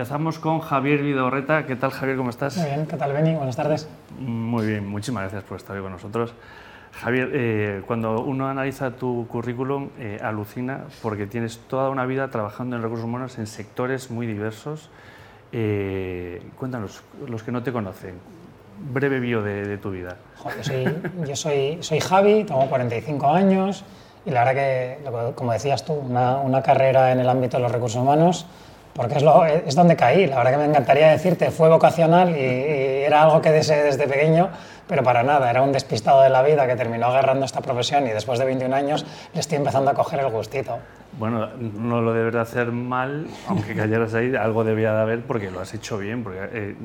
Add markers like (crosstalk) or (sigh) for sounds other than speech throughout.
empezamos con Javier Vidorreta. ¿Qué tal, Javier? ¿Cómo estás? Muy bien, ¿qué tal, Beni? Buenas tardes. Muy bien, muchísimas gracias por estar hoy con nosotros. Javier, eh, cuando uno analiza tu currículum, eh, alucina porque tienes toda una vida trabajando en recursos humanos en sectores muy diversos. Eh, cuéntanos, los que no te conocen, breve bio de, tu vida. yo, soy, yo soy, soy, Javi, tengo 45 años y la verdad que, como decías tú, una, una carrera en el ámbito de los recursos humanos porque es, lo, es, donde caí. La verdad que me encantaría decirte, fue vocacional y, era algo que deseé desde pequeño, pero para nada, era un despistado de la vida que terminó agarrando esta profesión y después de 21 años le estoy empezando a coger el gustito. Bueno, no lo debes de hacer mal, aunque cayeras ahí, algo debía de haber porque lo has hecho bien, porque eh,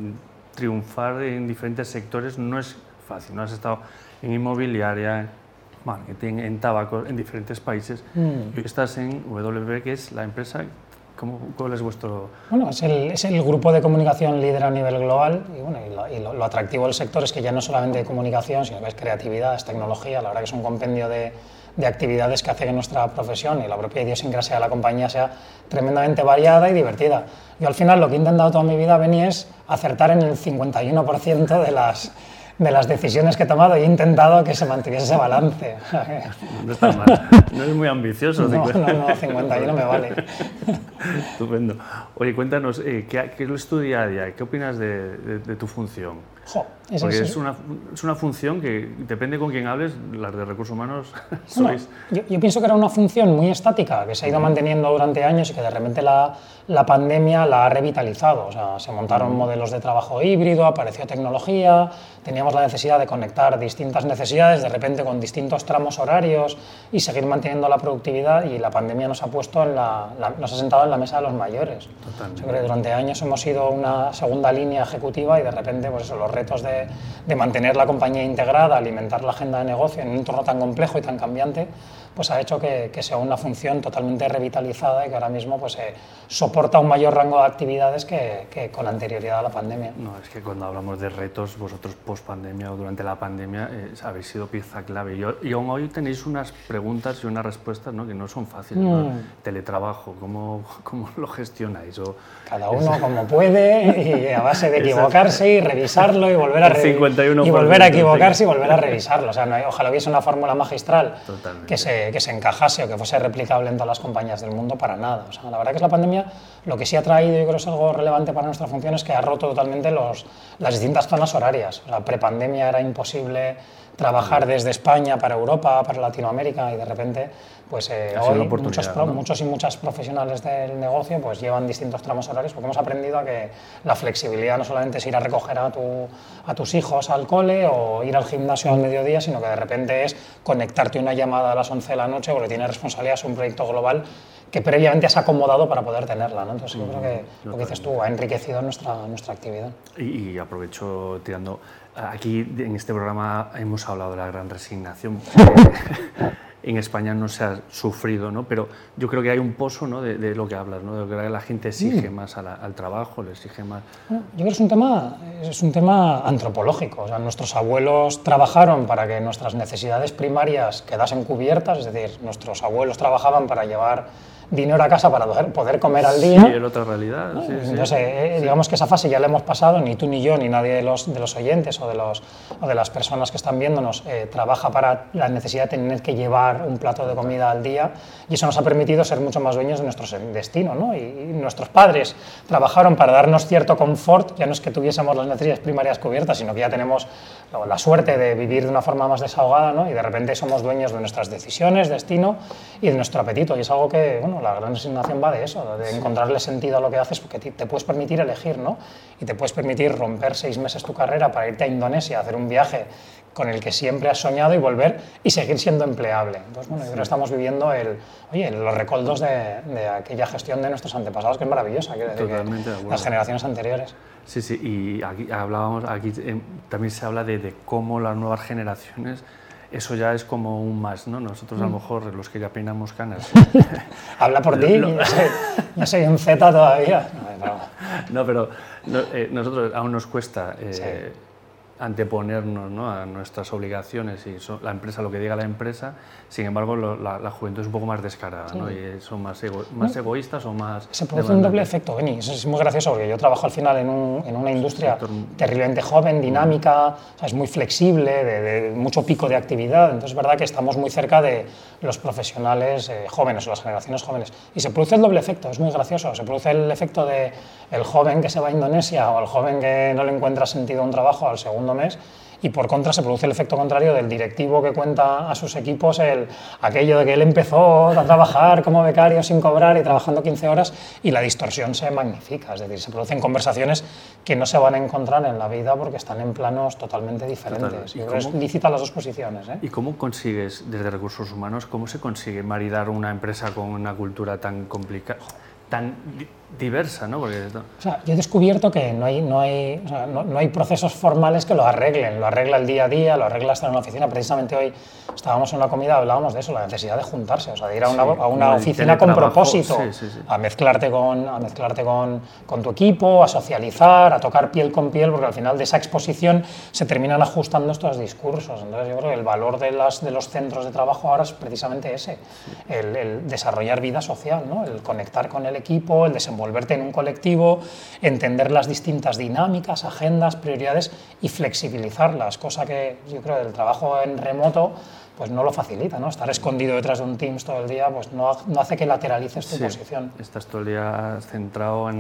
triunfar en diferentes sectores no es fácil, no has estado en inmobiliaria, marketing, en tabaco, en diferentes países. Mm. Hoy estás en WB, que es la empresa ¿Cómo, ¿Cuál es vuestro...? Bueno, es el, es el, grupo de comunicación líder a nivel global y, bueno, y, lo, atractivo del sector es que ya no solamente de comunicación, sino que es creatividad, es tecnología, la verdad que es un compendio de, de actividades que hace que nuestra profesión y la propia idiosincrasia de la compañía sea tremendamente variada y divertida. Yo al final lo que he intentado toda mi vida, Beni, es acertar en el 51% de las de las decisiones que he tomado y he intentado que se mantuviese ese balance. (laughs) No está mal. No es muy ambicioso. No, no, no, 51 me vale. (laughs) Estupendo. Oye, cuéntanos, eh, ¿qué, ¿qué, es tu día a día? ¿Qué opinas de, de tu función? Porque es una, es una, función que depende con quién hables, las de recursos humanos sois... yo, yo, pienso que era una función muy estática, que se ha ido manteniendo durante años y que de repente la, la pandemia la ha revitalizado. O sea, se montaron modelos de trabajo híbrido, apareció tecnología, teníamos la necesidad de conectar distintas necesidades de repente con distintos tramos horarios y seguir manteniendo la productividad y la pandemia nos ha puesto en la, nos ha sentado en la mesa de los mayores. Totalmente. Yo creo que durante años hemos sido una segunda línea ejecutiva y de repente pues eso, los retos de, de, mantener la compañía integrada, alimentar la agenda de negocio en un entorno tan complejo y tan cambiante, pues ha hecho que, que sea una función totalmente revitalizada y que ahora mismo pues, eh, soporta un mayor rango de actividades que, que, con anterioridad a la pandemia. No, es que cuando hablamos de retos, vosotros post pandemia o durante la pandemia eh, habéis sido pieza clave. Y, y, aún hoy tenéis unas preguntas y unas respuestas ¿no? que no son fáciles. Mm. Teletrabajo, ¿cómo, ¿cómo, lo gestionáis? O, Cada uno (laughs) como puede y a base de equivocarse y (laughs) revisarlo y volver a, y volver a equivocarse y volver a revisarlo. O sea, no ojalá hubiese una fórmula magistral que se, que se encajase o que fuese replicable en todas las compañías del mundo para nada. O sea, la verdad que es la pandemia lo que sí ha traído, yo creo que es algo relevante para nuestra función, es que ha roto totalmente los, las distintas zonas horarias. O sea, prepandemia era imposible trabajar desde España para Europa, para Latinoamérica y de repente pues eh, hoy muchos, muchos, y muchas profesionales del negocio pues llevan distintos tramos horarios porque hemos aprendido a que la flexibilidad no solamente es ir a recoger a, tu, a tus hijos al cole o ir al gimnasio al mediodía, sino que de repente es conectarte una llamada a las 11 de la noche porque tienes responsabilidad, es un proyecto global que previamente has acomodado para poder tenerla. ¿no? Entonces, yo creo que lo que dices tú ha enriquecido nuestra, nuestra actividad. Y, y aprovecho tirando, aquí en este programa hemos hablado de la gran resignación. (laughs) en España no se ha sufrido, ¿no? pero yo creo que hay un pozo ¿no? de, lo que hablas, ¿no? de que la gente exige más al trabajo, le exige más... yo creo que es un, tema, es un tema antropológico. O sea, nuestros abuelos trabajaron para que nuestras necesidades primarias quedasen cubiertas, es decir, nuestros abuelos trabajaban para llevar dinero a casa para poder comer al día. Sí, en otra realidad. Sí, Entonces, eh, digamos que esa fase ya la hemos pasado, ni tú ni yo, ni nadie de los, de los oyentes o de, los, o de las personas que están viéndonos eh, trabaja para la necesidad de tener que llevar un plato de comida al día y eso nos ha permitido ser mucho más dueños de nuestro destino. ¿no? Y, nuestros padres trabajaron para darnos cierto confort, ya no es que tuviésemos las necesidades primarias cubiertas, sino que ya tenemos la suerte de vivir de una forma más desahogada ¿no? y de repente somos dueños de nuestras decisiones, destino y de nuestro apetito. Y es algo que, bueno, la gran resignación va de eso, de encontrarle sentido a lo que haces, porque te puedes permitir elegir, ¿no? Y te puedes permitir romper seis meses tu carrera para irte a Indonesia, hacer un viaje con el que siempre has soñado y volver y seguir siendo empleable. Entonces, bueno, yo estamos viviendo el, oye, los recoldos de, de, aquella gestión de nuestros antepasados, que es maravillosa, quiero decir, las generaciones anteriores. Sí, sí, y aquí hablábamos, aquí eh, también se habla de, de cómo las nuevas generaciones eso ya es como un más, ¿no? Nosotros a lo mm. mejor, los que ya peinamos canas. (laughs) Habla por (laughs) ti, no, yo, soy, un Z todavía. No, (laughs) pero eh, nosotros aún nos cuesta eh, anteponernos ¿no? a nuestras obligaciones y la empresa lo que diga la empresa, sin embargo la, juventud es un poco más descarada ¿no? y son más, más egoístas o más... Se produce un doble efecto, Beni, eso es muy gracioso porque yo trabajo al final en, un, en una industria terriblemente joven, dinámica, es muy flexible, de, mucho pico de actividad, entonces es verdad que estamos muy cerca de los profesionales eh, jóvenes o las generaciones jóvenes. Y se produce el doble efecto, es muy gracioso, se produce el efecto de el joven que se va a Indonesia o el joven que no le encuentra sentido a un trabajo al segundo mes y por contra se produce el efecto contrario del directivo que cuenta a sus equipos el, aquello de que él empezó a trabajar como becario sin cobrar y trabajando 15 horas y la distorsión se magnifica, es decir, se producen conversaciones que no se van a encontrar en la vida porque están en planos totalmente diferentes. ¿Y Yo es lícita las dos posiciones. ¿eh? ¿Y cómo consigues, desde recursos humanos, cómo se consigue maridar una empresa con una cultura tan complicada? tan diversa, ¿no? Porque... O sea, yo he descubierto que no hay, no, hay, no, hay procesos formales que lo arreglen, lo arregla el día a día, lo arregla estar en una oficina. Precisamente hoy estábamos en una comida, hablábamos de eso, la necesidad de juntarse, o sea, de ir a una, a una oficina con propósito, a mezclarte, con, a mezclarte con, con, tu equipo, a socializar, a tocar piel con piel, porque al final de esa exposición se terminan ajustando estos discursos. Entonces yo creo que el valor de, las, de los centros de trabajo ahora es precisamente ese, el, el desarrollar vida social, ¿no? el conectar con el equipo, el desenvolverte en un colectivo, entender las distintas dinámicas, agendas, prioridades y flexibilizarlas, cosa que yo creo que el trabajo en remoto pues no lo facilita, ¿no? Estar escondido detrás de un Teams todo el día pues no, no hace que lateralices tu posición. Estás todo el día centrado en,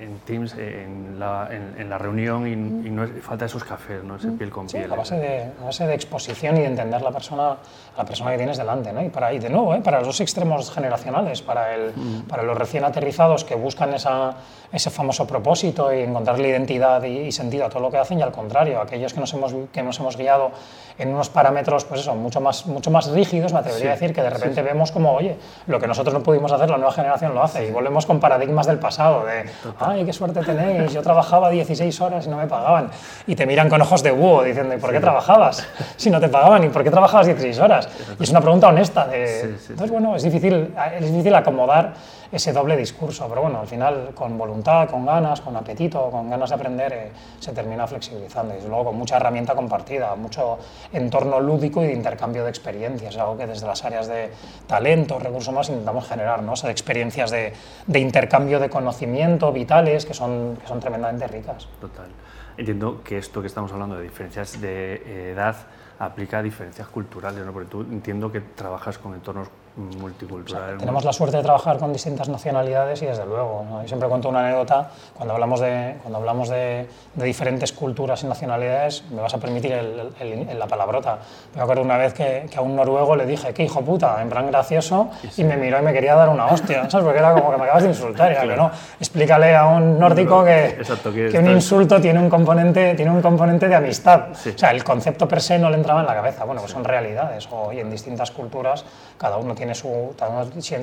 en Teams, en la, en, la reunión y, y, no falta esos cafés, ¿no? Ese piel con piel. A base, de, a base de exposición y de entender la persona, la persona que tienes delante, ¿no? Y, para, y de nuevo, ¿eh? para los dos extremos generacionales, para, el, para los recién aterrizados que buscan esa, ese famoso propósito y encontrarle identidad y, y, sentido a todo lo que hacen y al contrario, aquellos que nos hemos, que nos hemos guiado en unos parámetros, pues eso, mucho más, mucho más rígidos, me atrevería a decir, que de repente vemos como, oye, lo que nosotros no pudimos hacer, la nueva generación lo hace, y volvemos con paradigmas del pasado, de, ay, qué suerte tenéis, yo trabajaba 16 horas y no me pagaban, y te miran con ojos de búho diciendo, ¿y por qué trabajabas si no te pagaban? ¿Y por qué trabajabas 16 horas? Y es una pregunta honesta. De, entonces, bueno, es difícil, es difícil acomodar ese doble discurso, pero bueno, al final con voluntad, con ganas, con apetito, con ganas de aprender, eh, se termina flexibilizando y luego con mucha herramienta compartida, mucho entorno lúdico y de intercambio de experiencias, algo que desde las áreas de talento, recursos humanos intentamos generar, ¿no? O experiencias de, de, intercambio de conocimiento vitales que son, que son tremendamente ricas. Total. Entiendo que esto que estamos hablando de diferencias de eh, edad aplica a diferencias culturales, ¿no? porque tú entiendo que trabajas con entornos multicultural. tenemos la suerte de trabajar con distintas nacionalidades y desde luego, yo siempre cuento una anécdota, cuando hablamos de, cuando hablamos de, de diferentes culturas y nacionalidades, me vas a permitir el, el, la palabrota. Me acuerdo una vez que, que, a un noruego le dije, qué hijo puta, en plan gracioso, y, me miró y me quería dar una hostia, ¿sabes? Porque era como que me acabas de insultar, y que no, explícale a un nórdico que, que, un insulto tiene un componente, tiene un componente de amistad. O sea, el concepto per se no le entraba en la cabeza, bueno, pues son realidades, o, y en distintas culturas cada uno tiene su,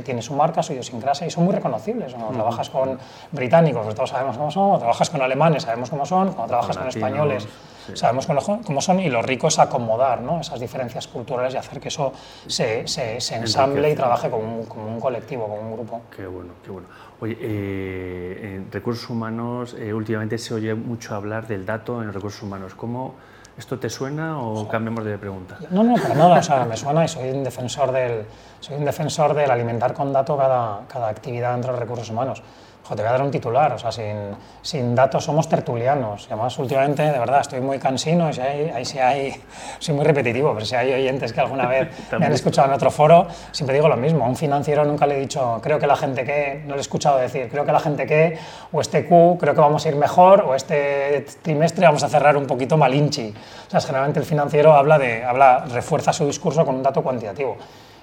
tiene su marca, su idiosincrasia y son muy reconocibles. Cuando trabajas con británicos, pues todos sabemos cómo son, cuando trabajas con alemanes, sabemos cómo son, cuando trabajas con, españoles, sabemos cómo son, y lo rico es acomodar ¿no? esas diferencias culturales y hacer que eso se, se, ensamble y trabaje como un, como un, colectivo, como un grupo. Qué bueno, qué bueno. Oye, eh, en recursos humanos, eh, últimamente se oye mucho hablar del dato en recursos humanos. ¿Cómo, ¿Esto te suena o cambiemos de pregunta? No, no, para nada, o sea, me suena y soy un defensor del, soy un defensor del alimentar con datos cada, cada actividad dentro de recursos humanos te voy a dar un titular, o sea, sin, sin datos somos tertulianos. Y además, últimamente, de verdad, estoy muy cansino, y si hay, ahí sí hay, soy muy repetitivo, pero si hay oyentes que alguna vez (laughs) me han escuchado en otro foro, siempre digo lo mismo. A un financiero nunca le he dicho, creo que la gente que, no le he escuchado decir, creo que la gente que, o este Q, creo que vamos a ir mejor, o este trimestre vamos a cerrar un poquito malinchi. O sea, generalmente el financiero habla de, habla, refuerza su discurso con un dato cuantitativo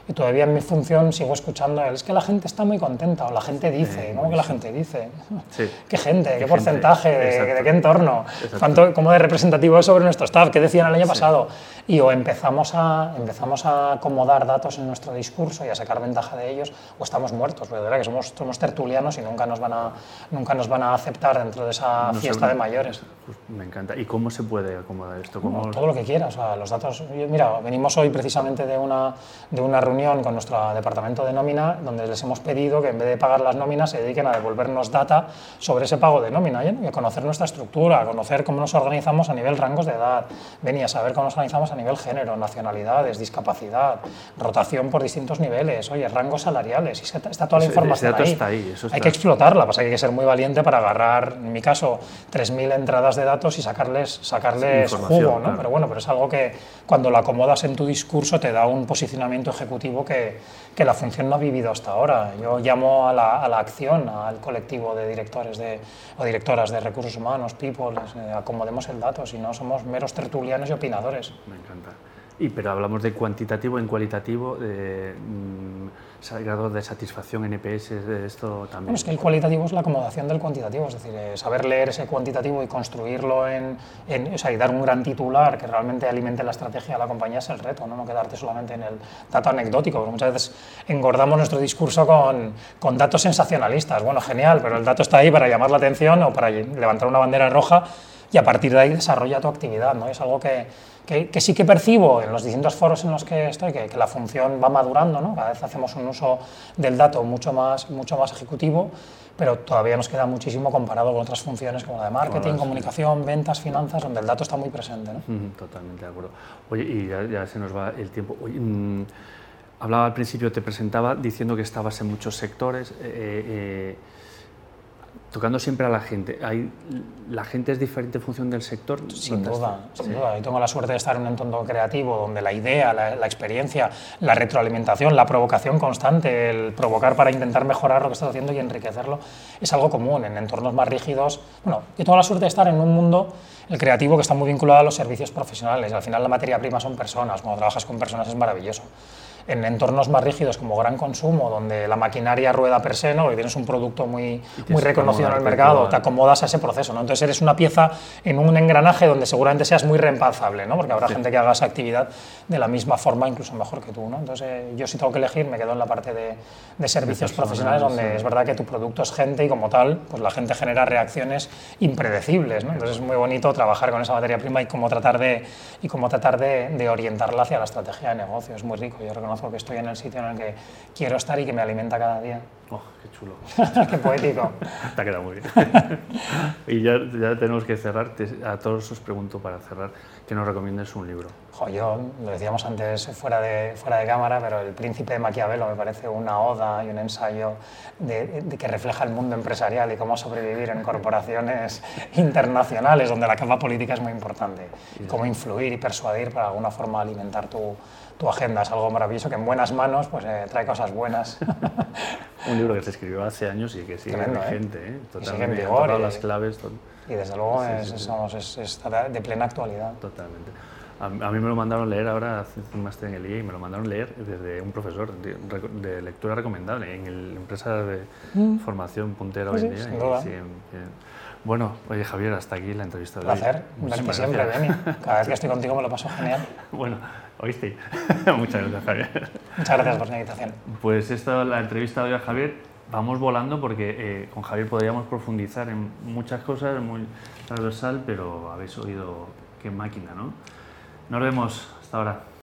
y todavía en mi función sigo escuchando, es que la gente está muy contenta, o la gente dice, ¿cómo que la gente dice? (laughs) ¿Qué gente? ¿Qué, porcentaje? De, qué entorno? ¿Cuánto, ¿Cómo de representativo es sobre nuestro staff? ¿Qué decían el año pasado? Y o empezamos a, empezamos a acomodar datos en nuestro discurso y a sacar ventaja de ellos, o estamos muertos, de verdad que somos, somos tertulianos y nunca nos, van a, nunca nos van a aceptar dentro de esa fiesta de mayores. Pues me encanta. ¿Y cómo se puede acomodar esto? ¿Cómo... todo lo que quieras. O sea, los datos... mira, venimos hoy precisamente de una, de una reunión reunión con nuestro departamento de nómina donde les hemos pedido que en vez de pagar las nóminas se dediquen a devolvernos data sobre ese pago de nómina y a conocer nuestra estructura, a conocer cómo nos organizamos a nivel rangos de edad, venía a saber cómo nos organizamos a nivel género, nacionalidades, discapacidad, rotación por distintos niveles, oye, rangos salariales, y está toda la información ahí. Hay que explotarla, pasa que hay que ser muy valiente para agarrar, en mi caso, 3.000 entradas de datos y sacarles, sacarles jugo, ¿no? Pero bueno, pero es algo que cuando lo acomodas en tu discurso te da un posicionamiento ejecutivo que, la función no ha vivido hasta ahora. Yo llamo a la, a la acción, al colectivo de directores de, o directoras de recursos humanos, people, eh, acomodemos el dato, si no somos meros tertulianos y opinadores. Me encanta. Y pero hablamos de cuantitativo en cualitativo, de, mm, grado de satisfacción NPS de esto también. Bueno, es que el cualitativo es la acomodación del cuantitativo, es decir, eh, saber leer ese cuantitativo y construirlo en, en o sea, y dar un gran titular que realmente alimente la estrategia de la compañía es el reto, no, no quedarte solamente en el dato anecdótico, porque muchas veces engordamos nuestro discurso con, con datos sensacionalistas. Bueno, genial, pero el dato está ahí para llamar la atención o para levantar una bandera roja y a partir de ahí desarrolla tu actividad, ¿no? Es algo que que, sí que percibo en los distintos foros en los que estoy, que, la función va madurando, ¿no? cada vez hacemos un uso del dato mucho más, mucho más ejecutivo, pero todavía nos queda muchísimo comparado con otras funciones como la de marketing, comunicación, ventas, finanzas, donde el dato está muy presente. ¿no? totalmente de acuerdo. Oye, y ya, se nos va el tiempo. Mm, hablaba al principio, te presentaba diciendo que estabas en muchos sectores. Eh, eh, tocando siempre a la gente. Hay, ¿La gente es diferente en función del sector? Sin duda, sin duda. Yo tengo la suerte de estar en un entorno creativo donde la idea, la, experiencia, la retroalimentación, la provocación constante, el provocar para intentar mejorar lo que estás haciendo y enriquecerlo, es algo común en entornos más rígidos. Bueno, yo tengo la suerte de estar en un mundo, el creativo, que está muy vinculado a los servicios profesionales. Al final la materia prima son personas. Cuando trabajas con personas es maravilloso en entornos más rígidos como gran consumo, donde la maquinaria rueda per se, ¿no? y tienes un producto muy, muy reconocido en el mercado, te acomodas a ese proceso. ¿no? Entonces eres una pieza en un engranaje donde seguramente seas muy reemplazable, ¿no? porque habrá gente que haga esa actividad de la misma forma, incluso mejor que tú. ¿no? Entonces eh, yo si tengo que elegir me quedo en la parte de, de servicios profesionales, donde es verdad que tu producto es gente y como tal, pues la gente genera reacciones impredecibles. ¿no? Entonces es muy bonito trabajar con esa materia prima y cómo tratar de, y cómo tratar de, de orientarla hacia la estrategia de negocio. Es muy rico. Yo que estoy en el sitio en el que quiero estar y que me alimenta cada día. Oh, qué chulo. (laughs) qué poético. Te ha quedado muy bien. (laughs) y ya, ya, tenemos que cerrar. a todos os pregunto para cerrar que nos recomiendes un libro. Jo, yo lo decíamos antes fuera de, fuera de cámara, pero El Príncipe de Maquiavelo me parece una oda y un ensayo de, que refleja el mundo empresarial y cómo sobrevivir en corporaciones (laughs) internacionales donde la capa política es muy importante. Cómo influir y persuadir para de alguna forma alimentar tu, tu agenda. Es algo maravilloso que en buenas manos pues, eh, trae cosas buenas. Un libro que se escribió hace años y que sigue Tremendo, vigente, ¿eh? totalmente. Sigue en vigor, las claves. Y desde luego es, está de plena actualidad. Totalmente. A, mí me lo mandaron leer ahora, hace un máster en el IE, y me lo mandaron leer desde un profesor de, lectura recomendable en la empresa de mm. formación puntera hoy en día. Bueno, oye Javier, hasta aquí la entrevista de hoy. Placer, un siempre, Beni. Cada vez que estoy (laughs) contigo me lo paso genial. bueno, oíste. (laughs) Muchas gracias, Javier. Muchas gracias por la invitación. Pues esta la entrevista de hoy a Javier. Vamos volando porque eh, con Javier podríamos profundizar en muchas cosas, muy transversal, pero habéis oído qué máquina, ¿no? Nos vemos. Hasta ahora.